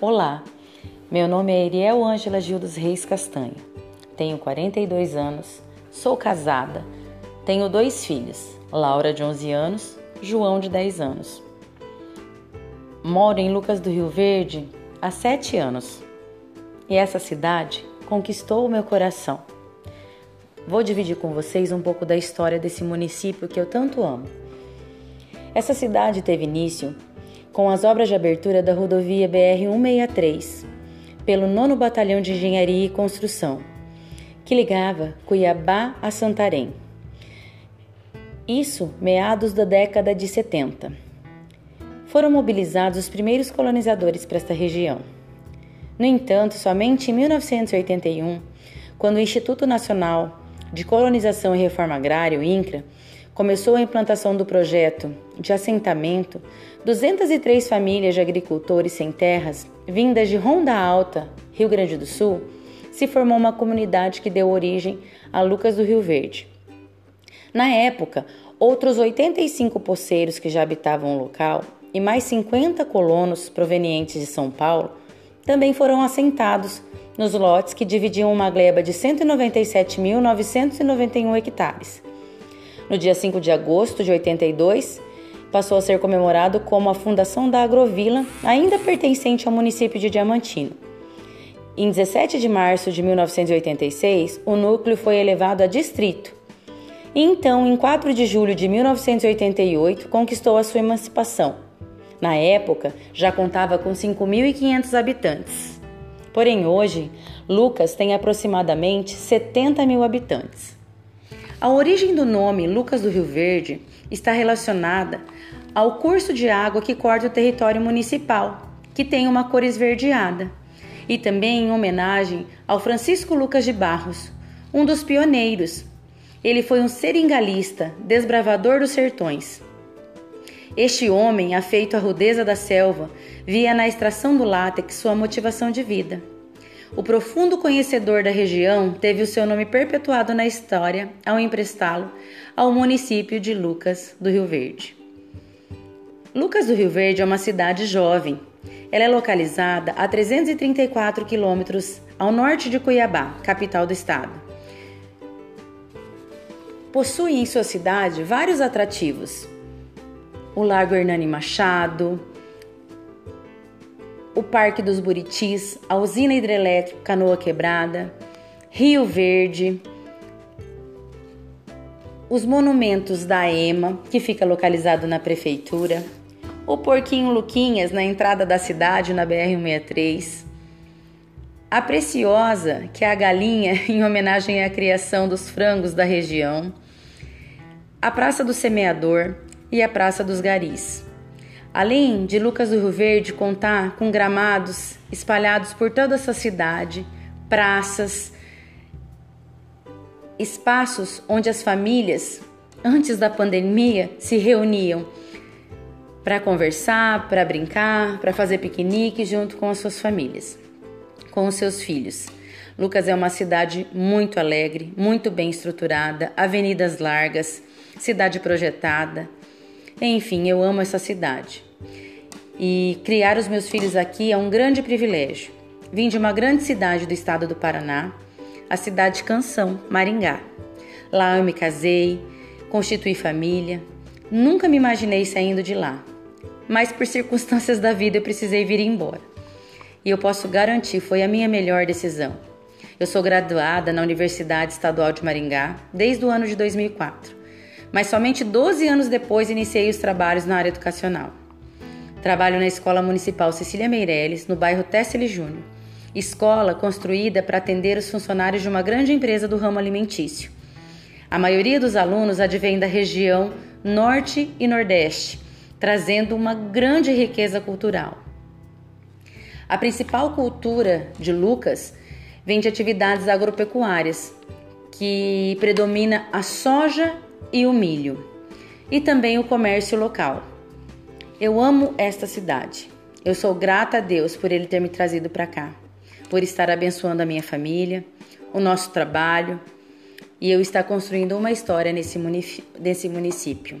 Olá, meu nome é Eriel Ângela Gil dos Reis Castanho, tenho 42 anos, sou casada, tenho dois filhos, Laura de 11 anos, João de 10 anos. Moro em Lucas do Rio Verde há 7 anos e essa cidade conquistou o meu coração. Vou dividir com vocês um pouco da história desse município que eu tanto amo. Essa cidade teve início com as obras de abertura da rodovia BR-163, pelo 9 Batalhão de Engenharia e Construção, que ligava Cuiabá a Santarém. Isso meados da década de 70. Foram mobilizados os primeiros colonizadores para esta região. No entanto, somente em 1981, quando o Instituto Nacional de Colonização e Reforma Agrária, o INCRA, começou a implantação do projeto de assentamento, 203 famílias de agricultores sem terras, vindas de Ronda Alta, Rio Grande do Sul, se formou uma comunidade que deu origem a Lucas do Rio Verde. Na época, outros 85 poceiros que já habitavam o local e mais 50 colonos provenientes de São Paulo também foram assentados nos lotes que dividiam uma gleba de 197.991 hectares. No dia 5 de agosto de 82, passou a ser comemorado como a fundação da Agrovila, ainda pertencente ao município de Diamantino. Em 17 de março de 1986, o núcleo foi elevado a distrito. E então, em 4 de julho de 1988, conquistou a sua emancipação. Na época, já contava com 5.500 habitantes. Porém, hoje, Lucas tem aproximadamente 70 mil habitantes. A origem do nome Lucas do Rio Verde está relacionada ao curso de água que corta o território municipal, que tem uma cor esverdeada, e também em homenagem ao Francisco Lucas de Barros, um dos pioneiros. Ele foi um seringalista, desbravador dos sertões. Este homem, afeito à rudeza da selva, via na extração do látex sua motivação de vida. O profundo conhecedor da região teve o seu nome perpetuado na história ao emprestá-lo ao município de Lucas do Rio Verde. Lucas do Rio Verde é uma cidade jovem. Ela é localizada a 334 quilômetros ao norte de Cuiabá, capital do estado. Possui em sua cidade vários atrativos: o Largo Hernani Machado, o Parque dos Buritis, a usina hidrelétrica Canoa Quebrada, Rio Verde, os monumentos da EMA, que fica localizado na prefeitura, o Porquinho Luquinhas, na entrada da cidade, na BR-163, a Preciosa, que é a galinha em homenagem à criação dos frangos da região, a Praça do Semeador e a Praça dos Garis. Além de Lucas do Rio Verde contar com gramados espalhados por toda essa cidade, praças, espaços onde as famílias, antes da pandemia, se reuniam para conversar, para brincar, para fazer piquenique junto com as suas famílias, com os seus filhos. Lucas é uma cidade muito alegre, muito bem estruturada, avenidas largas, cidade projetada, enfim, eu amo essa cidade. E criar os meus filhos aqui é um grande privilégio. Vim de uma grande cidade do estado do Paraná, a cidade de Canção, Maringá. Lá eu me casei, constituí família. Nunca me imaginei saindo de lá, mas por circunstâncias da vida eu precisei vir embora. E eu posso garantir, foi a minha melhor decisão. Eu sou graduada na Universidade Estadual de Maringá desde o ano de 2004 mas somente 12 anos depois iniciei os trabalhos na área educacional. Trabalho na Escola Municipal Cecília Meirelles, no bairro Tessele Júnior, escola construída para atender os funcionários de uma grande empresa do ramo alimentício. A maioria dos alunos advém da região Norte e Nordeste, trazendo uma grande riqueza cultural. A principal cultura de Lucas vem de atividades agropecuárias, que predomina a soja e o milho, e também o comércio local. Eu amo esta cidade. Eu sou grata a Deus por Ele ter me trazido para cá, por estar abençoando a minha família, o nosso trabalho e eu estar construindo uma história nesse município.